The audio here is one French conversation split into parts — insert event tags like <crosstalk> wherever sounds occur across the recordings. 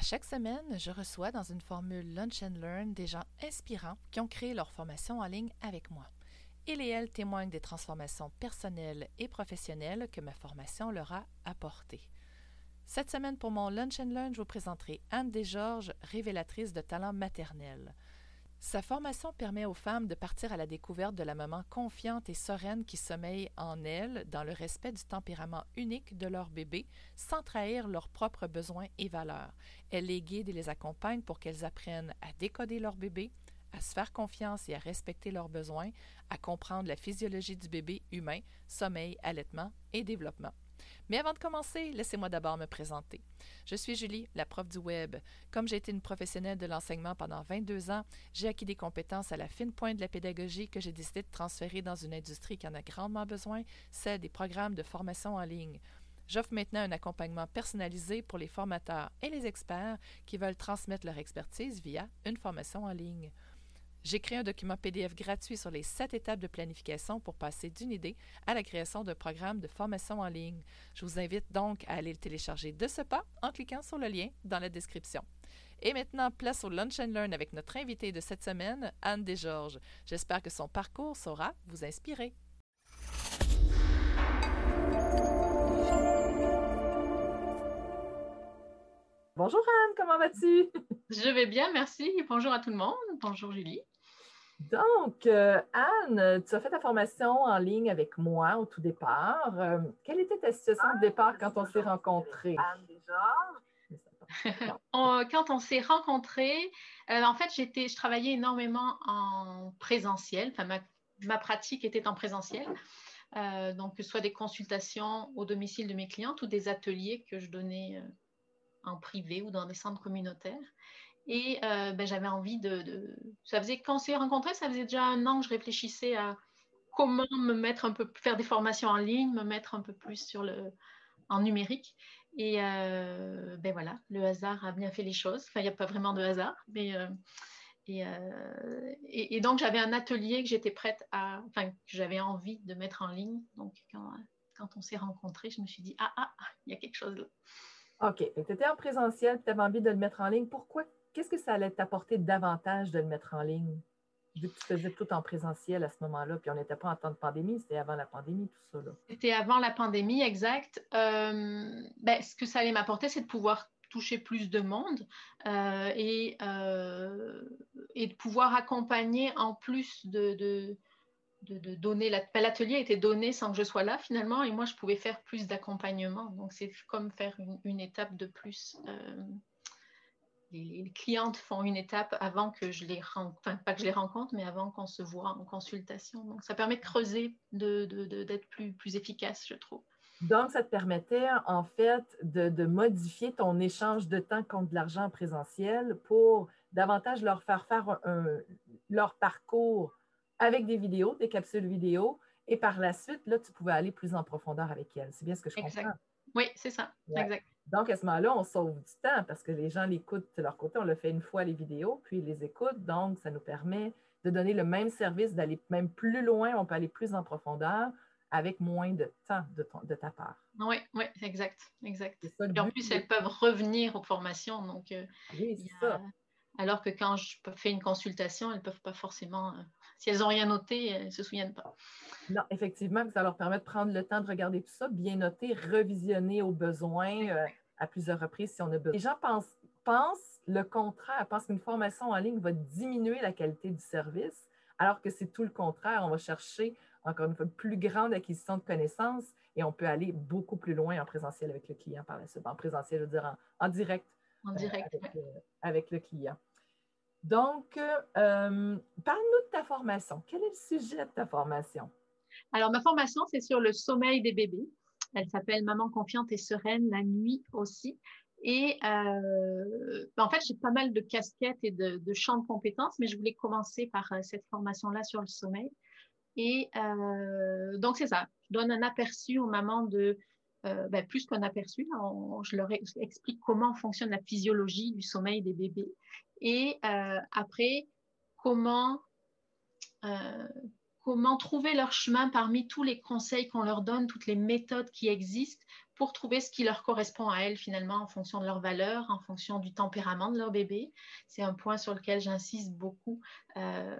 À chaque semaine, je reçois dans une formule Lunch and Learn des gens inspirants qui ont créé leur formation en ligne avec moi. Ils et elles témoignent des transformations personnelles et professionnelles que ma formation leur a apportées. Cette semaine, pour mon Lunch and Learn, je vous présenterai Anne Desgeorges, révélatrice de talents maternels. Sa formation permet aux femmes de partir à la découverte de la maman confiante et sereine qui sommeille en elles dans le respect du tempérament unique de leur bébé sans trahir leurs propres besoins et valeurs. Elle les guide et les accompagne pour qu'elles apprennent à décoder leur bébé, à se faire confiance et à respecter leurs besoins, à comprendre la physiologie du bébé humain, sommeil, allaitement et développement. Mais avant de commencer, laissez-moi d'abord me présenter. Je suis Julie, la prof du web. Comme j'ai été une professionnelle de l'enseignement pendant 22 ans, j'ai acquis des compétences à la fine pointe de la pédagogie que j'ai décidé de transférer dans une industrie qui en a grandement besoin, celle des programmes de formation en ligne. J'offre maintenant un accompagnement personnalisé pour les formateurs et les experts qui veulent transmettre leur expertise via une formation en ligne. J'ai créé un document PDF gratuit sur les sept étapes de planification pour passer d'une idée à la création d'un programme de formation en ligne. Je vous invite donc à aller le télécharger de ce pas en cliquant sur le lien dans la description. Et maintenant, place au Lunch and Learn avec notre invitée de cette semaine, Anne Desgeorges. J'espère que son parcours saura vous inspirer. Bonjour Anne, comment vas-tu? Je vais bien, merci. Bonjour à tout le monde. Bonjour Julie. Donc, euh, Anne, tu as fait ta formation en ligne avec moi au tout départ. Euh, quelle était ta situation de départ quand on s'est rencontrés? <laughs> Quand on s'est rencontrés, euh, en fait, j'étais, je travaillais énormément en présentiel. Enfin, ma, ma pratique était en présentiel. donc, que ce soit des consultations au domicile de mes clientes ou des ateliers que je donnais en privé ou dans des centres communautaires. Et euh, ben, j'avais envie de, Ça faisait, quand on s'est rencontrés, ça faisait déjà un an que je réfléchissais à comment me mettre un peu, faire des formations en ligne, me mettre un peu plus sur le, en numérique. Et euh, ben voilà, le hasard a bien fait les choses. Enfin, il n'y a pas vraiment de hasard, mais euh, et, donc j'avais un atelier que j'étais prête à, enfin, que j'avais envie de mettre en ligne. Donc quand, quand on s'est rencontrés, je me suis dit ah ah, il y a quelque chose là. OK. Tu étais en présentiel, tu avais envie de le mettre en ligne. Pourquoi? Qu'est-ce que ça allait t'apporter davantage de le mettre en ligne? Vu que tu faisais tout en présentiel à ce moment-là, puis on n'était pas en temps de pandémie, c'était avant la pandémie, tout ça. C'était avant la pandémie, exact. Euh, ben, ce que ça allait m'apporter, c'est de pouvoir toucher plus de monde euh, et, euh, et, de pouvoir accompagner en plus de de, donner. Ben, l'atelier était donné sans que je sois là finalement, et moi je pouvais faire plus d'accompagnement. Donc c'est comme faire une, étape de plus. Les, clientes font une étape avant que je les rencontre, enfin pas que je les rencontre, mais avant qu'on se voit en consultation. Donc ça permet de creuser, d'être de, plus, plus efficace, je trouve. Donc, ça te permettait en fait de, modifier ton échange de temps contre de l'argent présentiel pour davantage leur faire faire leur parcours avec des vidéos, des capsules vidéo, et par la suite, là, tu pouvais aller plus en profondeur avec elles. C'est bien ce que je comprends. Oui, c'est ça. Exact. Donc, à ce moment-là, on sauve du temps parce que les gens l'écoutent de leur côté. On le fait une fois les vidéos, puis ils les écoutent. Donc, ça nous permet de donner le même service, d'aller même plus loin. On peut aller plus en profondeur avec moins de temps de, de ta part. Oui, oui, exact, exact. et en plus, elles peuvent revenir aux formations. Donc, euh, oui, c'est ça. Alors que quand je fais une consultation, elles ne peuvent pas forcément, euh, si elles n'ont rien noté, elles ne se souviennent pas. Non, effectivement, ça leur permet de prendre le temps de regarder tout ça, bien noter, revisionner aux besoins euh, à plusieurs reprises si on a besoin. Les gens pensent, pensent le contraire, pensent qu'une formation en ligne va diminuer la qualité du service, alors que c'est tout le contraire. On va chercher, encore une fois, une plus grande acquisition de connaissances et on peut aller beaucoup plus loin en présentiel avec le client par la suite. En présentiel, je veux dire en, direct. En direct. Euh, avec le client. Donc, euh, parle-nous de ta formation. Quel est le sujet de ta formation? Alors, ma formation, c'est sur le sommeil des bébés. Elle s'appelle Maman confiante et sereine la nuit aussi. Et euh, en fait, j'ai pas mal de casquettes et de, champs de compétences, mais je voulais commencer par euh, cette formation-là sur le sommeil. Et donc, c'est ça. Je donne un aperçu aux mamans de, ben, plus qu'un aperçu, je leur explique comment fonctionne la physiologie du sommeil des bébés et euh, après, comment, euh, comment trouver leur chemin parmi tous les conseils qu'on leur donne, toutes les méthodes qui existent pour trouver ce qui leur correspond à elles finalement en fonction de leurs valeurs, en fonction du tempérament de leur bébé? C'est un point sur lequel j'insiste beaucoup. Euh,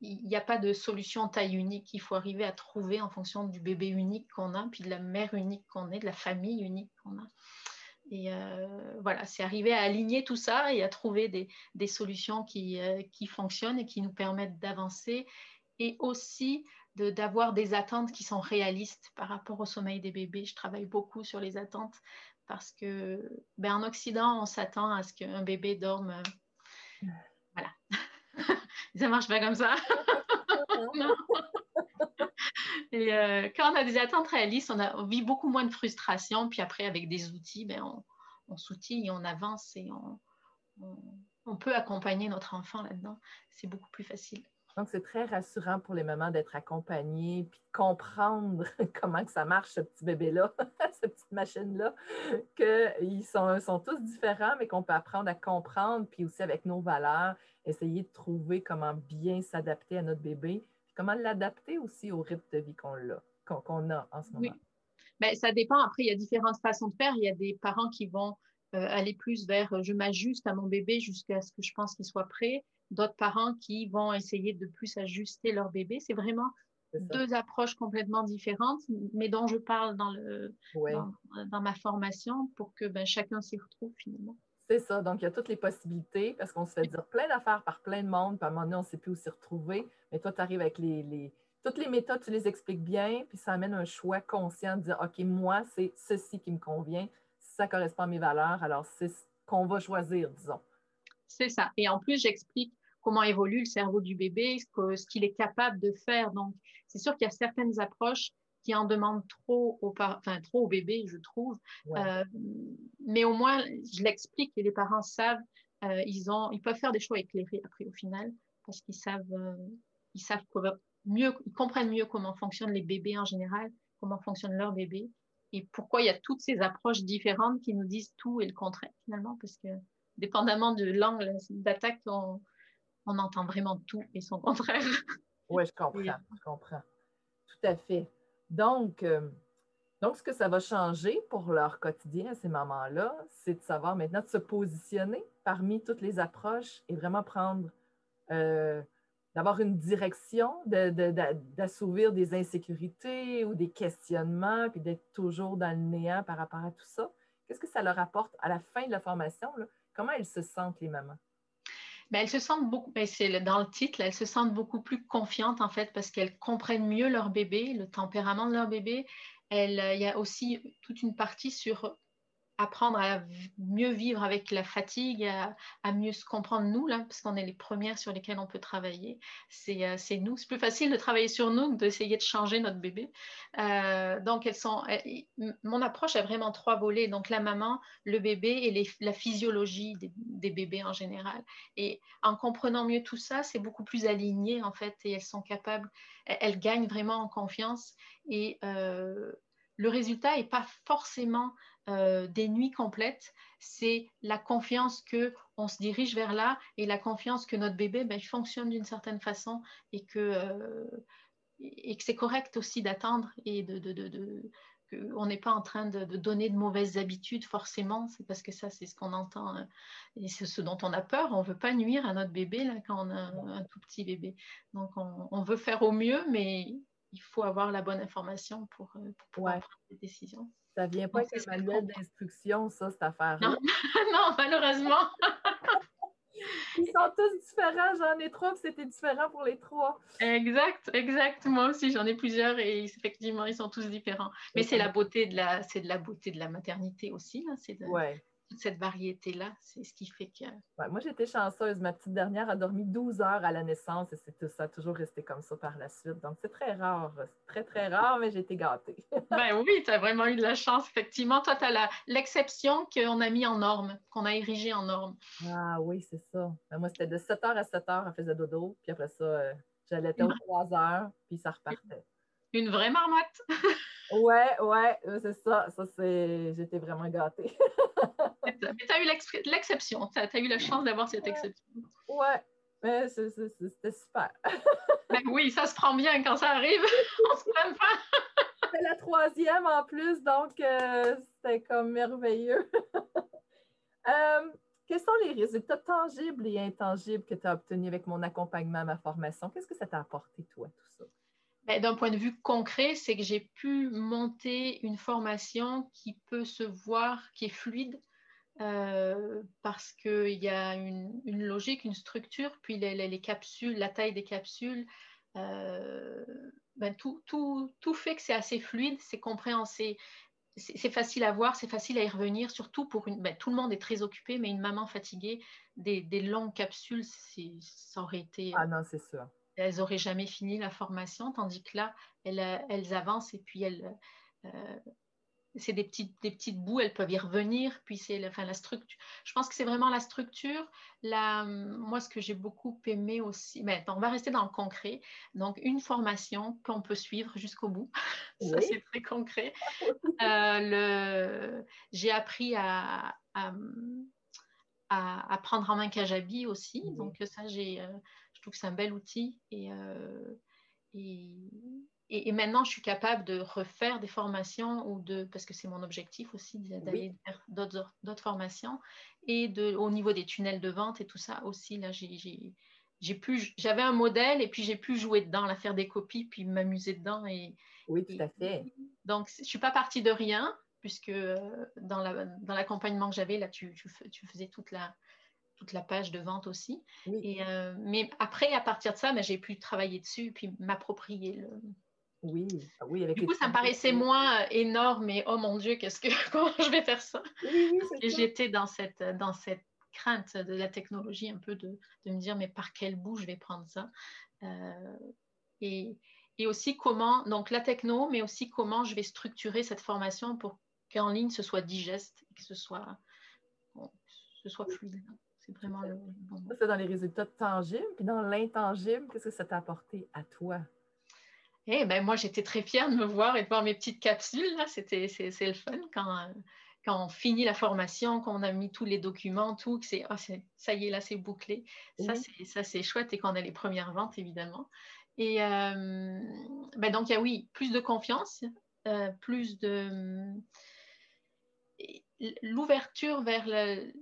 il n'y a pas de solution taille unique. Il faut arriver à trouver en fonction du bébé unique qu'on a, puis de la mère unique qu'on est, de la famille unique qu'on a. Et euh, voilà, c'est arriver à aligner tout ça et à trouver des, solutions qui, euh, qui, fonctionnent et qui nous permettent d'avancer et aussi d'avoir des attentes qui sont réalistes par rapport au sommeil des bébés. Je travaille beaucoup sur les attentes parce que ben, en Occident, on s'attend à ce qu'un bébé dorme. Euh, voilà. <laughs> ça marche pas comme ça. <laughs> <laughs> Et euh, quand on a des attentes réalistes, on, a, vit beaucoup moins de frustration. Puis après, avec des outils, ben, on, s'outille et on avance et on, peut accompagner notre enfant là-dedans. C'est beaucoup plus facile. Donc, c'est très rassurant pour les mamans d'être accompagnées puis de comprendre <laughs> comment que ça marche, ce petit bébé-là, <laughs> cette petite machine-là, qu'ils sont, tous différents, mais qu'on peut apprendre à comprendre, puis aussi avec nos valeurs, essayer de trouver comment bien s'adapter à notre bébé, comment l'adapter aussi au rythme de vie qu'on a, qu'on, a en ce moment? Oui. Ben, ça dépend. Après, il y a différentes façons de faire. Il y a des parents qui vont euh, aller plus vers euh, je m'ajuste à mon bébé jusqu'à ce que je pense qu'il soit prêt d'autres parents qui vont essayer de plus ajuster leur bébé. C'est vraiment deux approches complètement différentes, mais dont je parle dans, le, dans, ma formation pour que ben, chacun s'y retrouve finalement. C'est ça. Donc, il y a toutes les possibilités parce qu'on se fait dire plein d'affaires par plein de monde, puis à un moment donné, on ne sait plus où s'y retrouver. Mais toi, tu arrives avec les, les, toutes les méthodes, tu les expliques bien, puis ça amène un choix conscient de dire OK, moi, c'est ceci qui me convient, ça correspond à mes valeurs, alors c'est ce qu'on va choisir, disons. C'est ça. Et en plus, j'explique comment évolue le cerveau du bébé, ce qu'il est capable de faire. Donc, c'est sûr qu'il y a certaines approches qui en demandent trop au, enfin, trop au bébé, je trouve. Euh, mais au moins, je l'explique et les parents savent, euh, ils, ont, ils peuvent faire des choix éclairés après au final, parce qu'ils savent, euh, ils savent mieux, ils comprennent mieux comment fonctionnent les bébés en général, comment fonctionne leur bébé, et pourquoi il y a toutes ces approches différentes qui nous disent tout et le contraire finalement, parce que dépendamment de l'angle d'attaque, on, on entend vraiment tout et son contraire. Oui, je comprends, <laughs> je comprends. Tout à fait. Donc, euh, donc, ce que ça va changer pour leur quotidien à ces moments-là, c'est de savoir maintenant de se positionner parmi toutes les approches et vraiment prendre, euh, d'avoir une direction, d'assouvir des insécurités ou des questionnements, puis d'être toujours dans le néant par rapport à tout ça. Qu'est-ce que ça leur apporte à la fin de la formation? Comment elles se sentent, les mamans? Elles se sentent beaucoup, ben, c'est dans le titre, elles se sentent beaucoup plus confiantes en fait parce qu'elles comprennent mieux leur bébé, le tempérament de leur bébé. il y a aussi toute une partie sur apprendre à mieux vivre avec la fatigue, à, mieux se comprendre nous, là, parce qu'on est les premières sur lesquelles on peut travailler. C'est euh, nous. C'est plus facile de travailler sur nous que d'essayer de changer notre bébé. Euh, donc, elles sont, mon approche a vraiment trois volets. Donc, la maman, le bébé et la physiologie des, bébés en général. Et en comprenant mieux tout ça, c'est beaucoup plus aligné, en fait, et elles sont capables, elles, gagnent vraiment en confiance. Et euh, le résultat n'est pas forcément euh, des nuits complètes, c'est la confiance que on se dirige vers là et la confiance que notre bébé ben, fonctionne d'une certaine façon et que, euh, et que c'est correct aussi d'attendre et de, de, de, n'est pas en train de, donner de mauvaises habitudes forcément, c'est parce que ça c'est ce qu'on entend euh, et c'est ce dont on a peur, on veut pas nuire à notre bébé là, quand on a un, tout petit bébé. Donc on, on, veut faire au mieux, mais il faut avoir la bonne information pour, pour pouvoir prendre des décisions. Ça vient pas avec un manuel d'instruction, ça, cette affaire-là. Non. <laughs> non, malheureusement. <laughs> Ils sont tous différents. J'en ai trois, c'était différent pour les trois. Exact, exact. Moi aussi, j'en ai plusieurs et effectivement, ils sont tous différents. Mais c'est la beauté de la, c'est de la beauté de la maternité aussi. C'est de, ouais cette variété-là. C'est ce qui fait que. moi, j'étais chanceuse. Ma petite dernière a dormi 12 heures à la naissance et c'est ça a toujours resté comme ça par la suite. Donc, c'est très rare. très, très rare, mais j'ai été gâtée. <laughs> ben oui, tu as vraiment eu de la chance, effectivement. Toi, tu as l'exception qu'on a mis en norme, qu'on a érigée en norme. Ah oui, c'est ça. Ben, moi, c'était de 7 heures à 7 heures, elle faisait dodo. Puis après ça, euh, j'allais aux 3 heures, puis ça repartait. Une vraie marmotte. <laughs> ouais, ouais, c'est ça. Ça, c'est. J'étais vraiment gâtée. <laughs> Mais tu as eu l'exception. Tu as, eu la chance d'avoir cette exception. Ouais. Mais c'était super. <laughs> ben oui, ça se prend bien quand ça arrive. <laughs> On se prend pas. C'est la troisième en plus, donc euh, c'était comme merveilleux. Euh, quels sont les résultats tangibles et intangibles que tu as obtenus avec mon accompagnement à ma formation? Qu'est-ce que ça t'a apporté, toi, tout ça? Ben, d'un point de vue concret, c'est que j'ai pu monter une formation qui peut se voir, qui est fluide, euh, parce qu'il y a une, logique, une structure, puis les, capsules, la taille des capsules, euh, ben tout, fait que c'est assez fluide, c'est compréhensible, c'est facile à voir, c'est facile à y revenir, surtout pour une. Ben, tout le monde est très occupé, mais une maman fatiguée, des, des longues capsules, ça aurait été. Ah non, c'est sûr elles n'auraient jamais fini la formation, tandis que là, elles, elles avancent et puis elles, euh, c'est des petites, des petites bouts, elles peuvent y revenir, puis c'est enfin, la structure. Je pense que c'est vraiment la structure. La, moi, ce que j'ai beaucoup aimé aussi, mais on va rester dans le concret. Donc, une formation qu'on peut suivre jusqu'au bout. <laughs> Ça, c'est très concret. Euh, j'ai appris à, à, à, prendre en main Kajabi aussi. Donc, ça, j'ai, euh, je trouve que c'est un bel outil euh, et, et, maintenant je suis capable de refaire des formations ou de parce que c'est mon objectif aussi d'aller faire d'autres, formations et de, au niveau des tunnels de vente et tout ça aussi là j'ai, j'avais un modèle et puis j'ai pu jouer dedans, la faire des copies puis m'amuser dedans et oui tout à fait. donc je suis pas partie de rien puisque euh, dans, la, dans l'accompagnement que j'avais là tu, tu faisais toute la toute la page de vente aussi. Et, euh, mais après, à partir de ça, ben, j'ai pu travailler dessus et puis m'approprier le. Oui, ah oui. Avec du coup, ça me paraissait moins euh, énorme et oh mon Dieu, qu'est-ce que <laughs> comment je vais faire ça? Et j'étais dans cette dans cette crainte de la technologie un peu de, de, me dire mais par quel bout je vais prendre ça? Euh, et, et aussi comment donc la techno mais aussi comment je vais structurer cette formation pour qu'en ligne ce soit digeste que ce soit ce soit fluide. C'est vraiment le. c'est dans les résultats tangibles. Puis dans l'intangible, qu'est-ce que ça t'a apporté à toi? Eh ben moi, j'étais très fière de me voir et de voir mes petites capsules. Là, c'était, c'est, le fun quand, quand on finit la formation, quand on a mis tous les documents, tout, que c'est, oh, ça y est, là, c'est bouclé. Ça, c'est, ça, c'est chouette et qu'on a les premières ventes, évidemment. Et euh, ben donc, il y a, oui, plus de confiance, euh, plus de... L'ouverture vers le,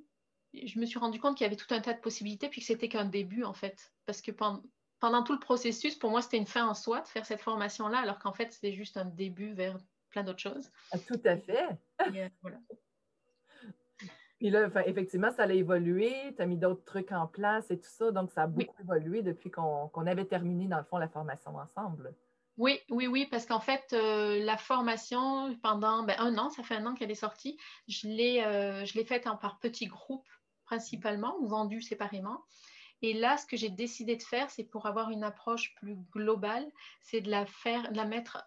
je me suis rendu compte qu'il y avait tout un tas de possibilités, puis que c'était qu'un début, en fait. Parce que pendant, tout le processus, pour moi, c'était une fin en soi de faire cette formation-là, alors qu'en fait, c'était juste un début vers plein d'autres choses. Ah, tout à fait. Euh, <laughs> puis là, effectivement, ça a évolué, tu as mis d'autres trucs en place et tout ça, donc ça a beaucoup évolué depuis qu'on avait terminé, dans le fond, la formation ensemble. Oui, oui, oui, parce qu'en fait, euh, la formation, pendant ben, un an, ça fait un an qu'elle est sortie, je l'ai euh, faite par petits groupes principalement ou vendus séparément. Et là, ce que j'ai décidé de faire, c'est pour avoir une approche plus globale, c'est de la faire, la mettre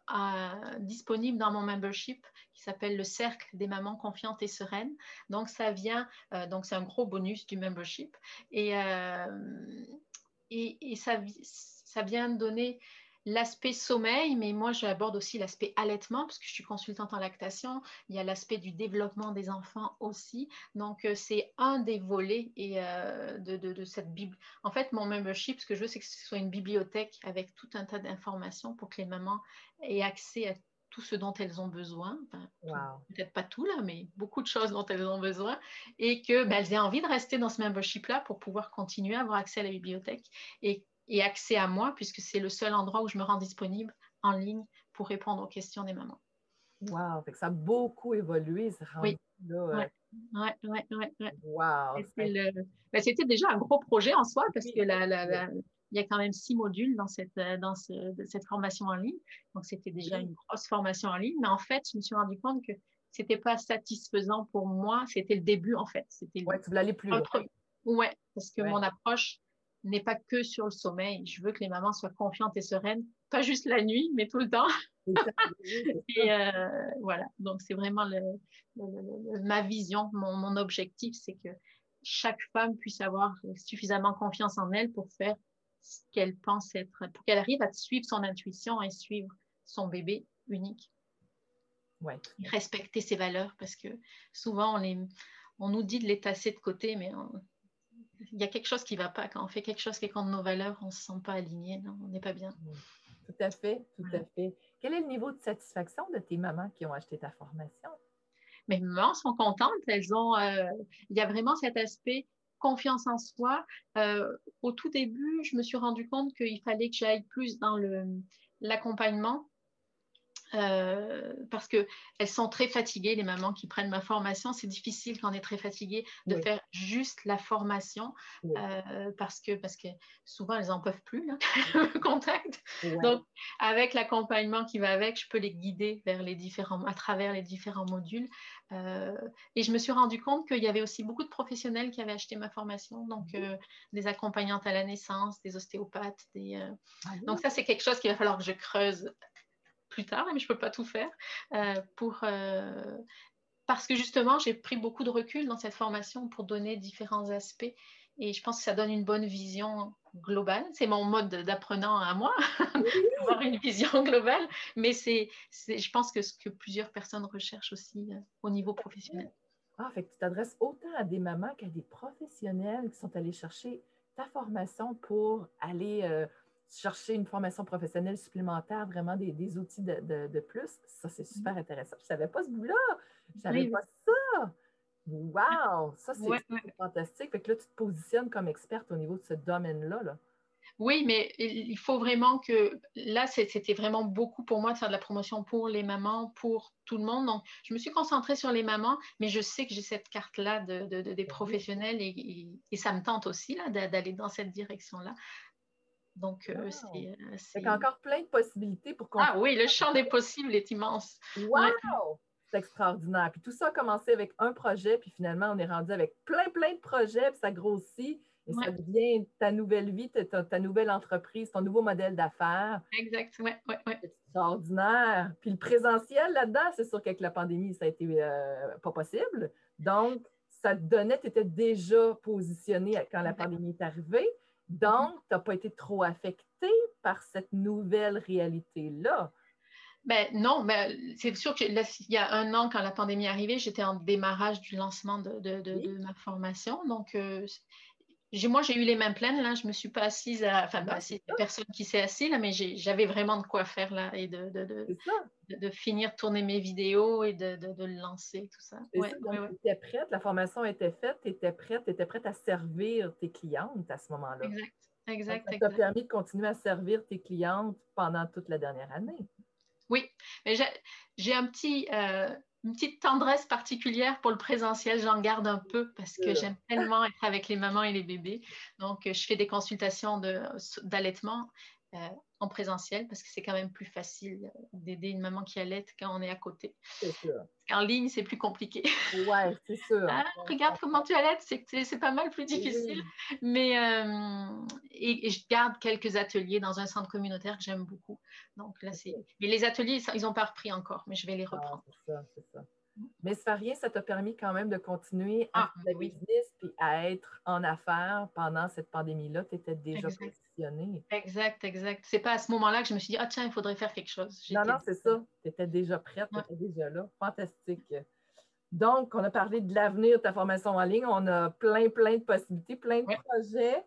disponible dans mon membership qui s'appelle le cercle des mamans confiantes et sereines. Donc ça vient, euh, donc c'est un gros bonus du membership et, et, et ça, ça vient donner l'aspect sommeil, mais moi j'aborde aussi l'aspect allaitement parce que je suis consultante en lactation. Il y a l'aspect du développement des enfants aussi. Donc euh, c'est un des volets et, euh, de, cette bible. En fait, mon membership, ce que je veux, c'est que ce soit une bibliothèque avec tout un tas d'informations pour que les mamans aient accès à tout ce dont elles ont besoin, peut-être pas tout là, mais beaucoup de choses dont elles ont besoin, et que ben, aient envie de rester dans ce membership-là pour pouvoir continuer à avoir accès à la bibliothèque et et accès à moi, puisque c'est le seul endroit où je me rends disponible en ligne pour répondre aux questions des mamans. Wow, ça a beaucoup évolué, ce oui. là. Oui, oui, oui. Wow. Ben, c'était déjà un gros projet en soi, parce que la, la, il y a quand même six modules dans cette, dans cette formation en ligne. Donc, c'était déjà une grosse formation en ligne. Mais en fait, je me suis rendu compte que ce n'était pas satisfaisant pour moi. C'était le début, en fait. C'était ouais, tu voulais aller plus loin. Oui, parce que mon approche, n'est pas que sur le sommeil. Je veux que les mamans soient confiantes et sereines, pas juste la nuit, mais tout le temps. et euh, voilà, donc c'est vraiment ma vision, mon, objectif, c'est que chaque femme puisse avoir suffisamment confiance en elle pour faire ce qu'elle pense être, pour qu'elle arrive à suivre son intuition et suivre son bébé unique. Ouais. respecter ses valeurs parce que souvent on, les, on nous dit de les tasser de côté, mais il y a quelque chose qui ne va pas. Quand on fait quelque chose qui est contre nos valeurs, on ne se sent pas aligné, non, on n'est pas bien. Tout à fait, tout à fait. Quel est le niveau de satisfaction de tes mamans qui ont acheté ta formation? Mes mamans sont contentes. Elles ont, euh, il y a vraiment cet aspect confiance en soi. Euh, au tout début, je me suis rendu compte qu'il fallait que j'aille plus dans l'accompagnement euh, parce qu'elles sont très fatiguées, les mamans qui prennent ma formation. C'est difficile quand on est très fatigué de faire juste la formation euh, parce, que, parce que souvent elles n'en peuvent plus, <laughs> le contact. Donc, avec l'accompagnement qui va avec, je peux les guider vers les différents, à travers les différents modules. Euh, et je me suis rendu compte qu'il y avait aussi beaucoup de professionnels qui avaient acheté ma formation, donc des accompagnantes à la naissance, des ostéopathes. Des, ah Donc, ça, c'est quelque chose qu'il va falloir que je creuse plus tard, mais je ne peux pas tout faire, euh, pour, euh, parce que justement, j'ai pris beaucoup de recul dans cette formation pour donner différents aspects. Et je pense que ça donne une bonne vision globale. C'est mon mode d'apprenant à moi, <laughs> d'avoir une vision globale. Mais c'est, je pense que ce que plusieurs personnes recherchent aussi euh, au niveau professionnel. Ah, fait tu t'adresses autant à des mamans qu'à des professionnels qui sont allés chercher ta formation pour aller chercher une formation professionnelle supplémentaire, vraiment des, outils de, plus, ça, c'est mm-hmm. super intéressant. Je ne savais pas ce bout-là. Je ne savais pas ça. Wow! Ça, c'est fantastique. Fait que là, tu te positionnes comme experte au niveau de ce domaine-là. Oui, mais il faut vraiment que là, c'était vraiment beaucoup pour moi de faire de la promotion pour les mamans, pour tout le monde. Donc, je me suis concentrée sur les mamans, mais je sais que j'ai cette carte-là de, des ben professionnels et, et, ça me tente aussi d'aller dans cette direction-là. Donc, euh, c'est. encore plein de possibilités pour qu'on. Ah oui, le champ des possibles est immense. Wow! C'est extraordinaire. Puis tout ça a commencé avec un projet, puis finalement, on est rendu avec plein, plein de projets, puis ça grossit. Et ça devient ta nouvelle vie, ta, ta, nouvelle entreprise, ton nouveau modèle d'affaires. Exact, oui, oui, oui. C'est extraordinaire. Puis le présentiel là-dedans, c'est sûr qu'avec la pandémie, ça a été euh, pas possible. Donc, ça te donnait, tu étais déjà positionné quand la pandémie est arrivée. Donc, tu n'as pas été trop affecté par cette nouvelle réalité-là? Ben, non, mais c'est sûr qu'il y a un an, quand la pandémie est arrivée, j'étais en démarrage du lancement de, ma formation. Donc, euh, moi, j'ai eu les mains pleines. Là, je me suis pas assise à. Enfin, pas assise, personne qui s'est assis, là, mais j'avais vraiment de quoi faire là et de, de, finir tourner mes vidéos et de, le lancer, tout ça. Ouais, tu étais prête, la formation était faite, tu étais prête, tu étais prête à servir tes clientes à ce moment-là. Exact. Exact. ça t'a permis de continuer à servir tes clientes pendant toute la dernière année. Oui, mais j'ai un petit. Euh, une petite tendresse particulière pour le présentiel, j'en garde un peu parce que j'aime tellement être avec les mamans et les bébés. Donc, je fais des consultations d'allaitement euh, en présentiel parce que c'est quand même plus facile d'aider une maman qui allait quand on est à côté. En ligne, c'est plus compliqué. Ouais, c'est sûr. Ah, regarde comment tu allaites, c'est pas mal plus difficile. Mais euh, et, je garde quelques ateliers dans un centre communautaire que j'aime beaucoup. Donc là, c'est. Mais les ateliers, ils n'ont pas repris encore, mais je vais les ah, reprendre. c'est ça, c'est ça. Mais ça rien, ça t'a permis quand même de continuer à ah, faire business et à être en affaires pendant cette pandémie-là. Tu étais déjà exact. positionnée. Exact, exact. C'est pas à ce moment-là que je me suis dit, ah tiens, il faudrait faire quelque chose. Non, non, c'est ça. Tu étais déjà prête, tu étais déjà là. Fantastique. Donc, on a parlé de l'avenir de ta formation en ligne. On a plein, plein de possibilités, plein de projets.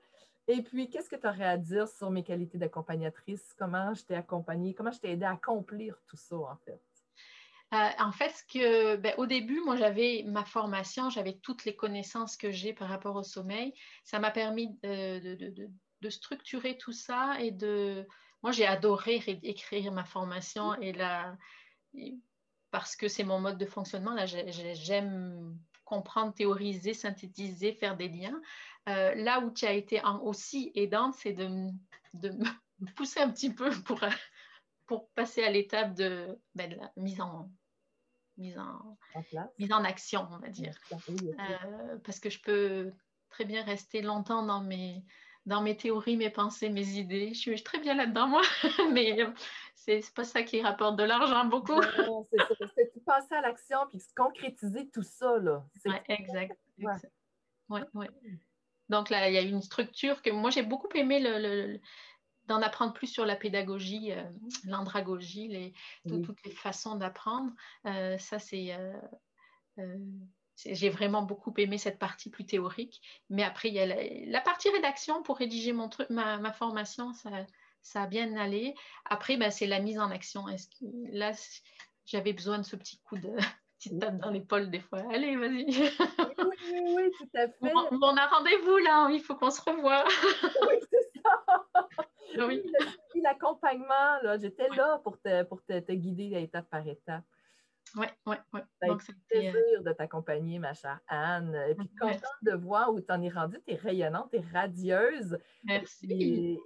Et puis, qu'est-ce que tu aurais à dire sur mes qualités d'accompagnatrice? Comment je t'ai accompagnée? Comment je t'ai aidé à accomplir tout ça, en fait? Euh, en fait, que, ben, au début, moi, j'avais ma formation, j'avais toutes les connaissances que j'ai par rapport au sommeil. Ça m'a permis de, structurer tout ça et de. Moi, j'ai adoré écrire ma formation et la, parce que c'est mon mode de fonctionnement. Là, j'aime comprendre, théoriser, synthétiser, faire des liens. Euh, là où tu as été aussi aidante, c'est de, me <laughs> pousser un petit peu pour, pour passer à l'étape de, ben, la mise en, mise en, mise en action, on va dire. Euh, parce que je peux très bien rester longtemps dans mes, dans mes théories, mes pensées, mes idées. Je suis très bien là-dedans, moi, <laughs> mais c'est pas ça qui rapporte de l'argent beaucoup. c'est passer à l'action puis concrétiser tout ça. Là. exact. Ouais. Ouais, Donc là, il y a une structure que moi j'ai beaucoup aimé le, d'en apprendre plus sur la pédagogie, euh, l'andragogie, les, toutes les façons d'apprendre. Euh, ça, c'est. Euh, j'ai vraiment beaucoup aimé cette partie plus théorique. Mais après, il y a la, partie rédaction pour rédiger mon truc, ma, formation, ça, ça, a bien allé. Après, ben, c'est la mise en action. là, j'avais besoin de ce petit coup de petite tape dans l'épaule des fois. Allez, vas-y. Oui, oui, oui, tout à fait. on a rendez-vous là, il faut qu'on se revoie. <laughs> oui, c'est ça. <laughs> Oui. L'accompagnement, j'étais là pour te, pour te, te guider étape par étape. Oui, oui, oui. Ça a plaisir de t'accompagner, ma chère Anne. Et puis, contente de voir où tu en es rendue. Tu es rayonnante, tu es radieuse. Merci.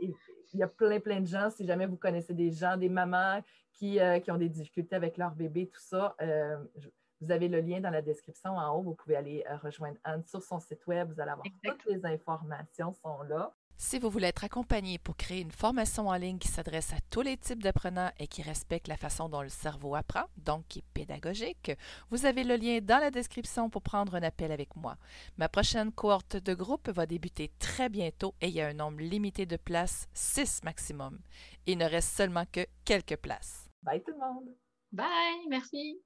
Il y a plein, plein de gens, si jamais vous connaissez des gens, des mamans qui, euh, qui ont des difficultés avec leur bébé, tout ça, euh, vous avez le lien dans la description en haut. Vous pouvez aller euh, rejoindre Anne sur son site web. Vous allez avoir toutes les informations sont là. Si vous voulez être accompagné pour créer une formation en ligne qui s'adresse à tous les types d'apprenants et qui respecte la façon dont le cerveau apprend, donc qui est pédagogique, vous avez le lien dans la description pour prendre un appel avec moi. Ma prochaine cohorte de groupe va débuter très bientôt et il y a un nombre limité de places, 6 maximum. Il ne reste seulement que quelques places. Bye tout le monde. Bye, merci.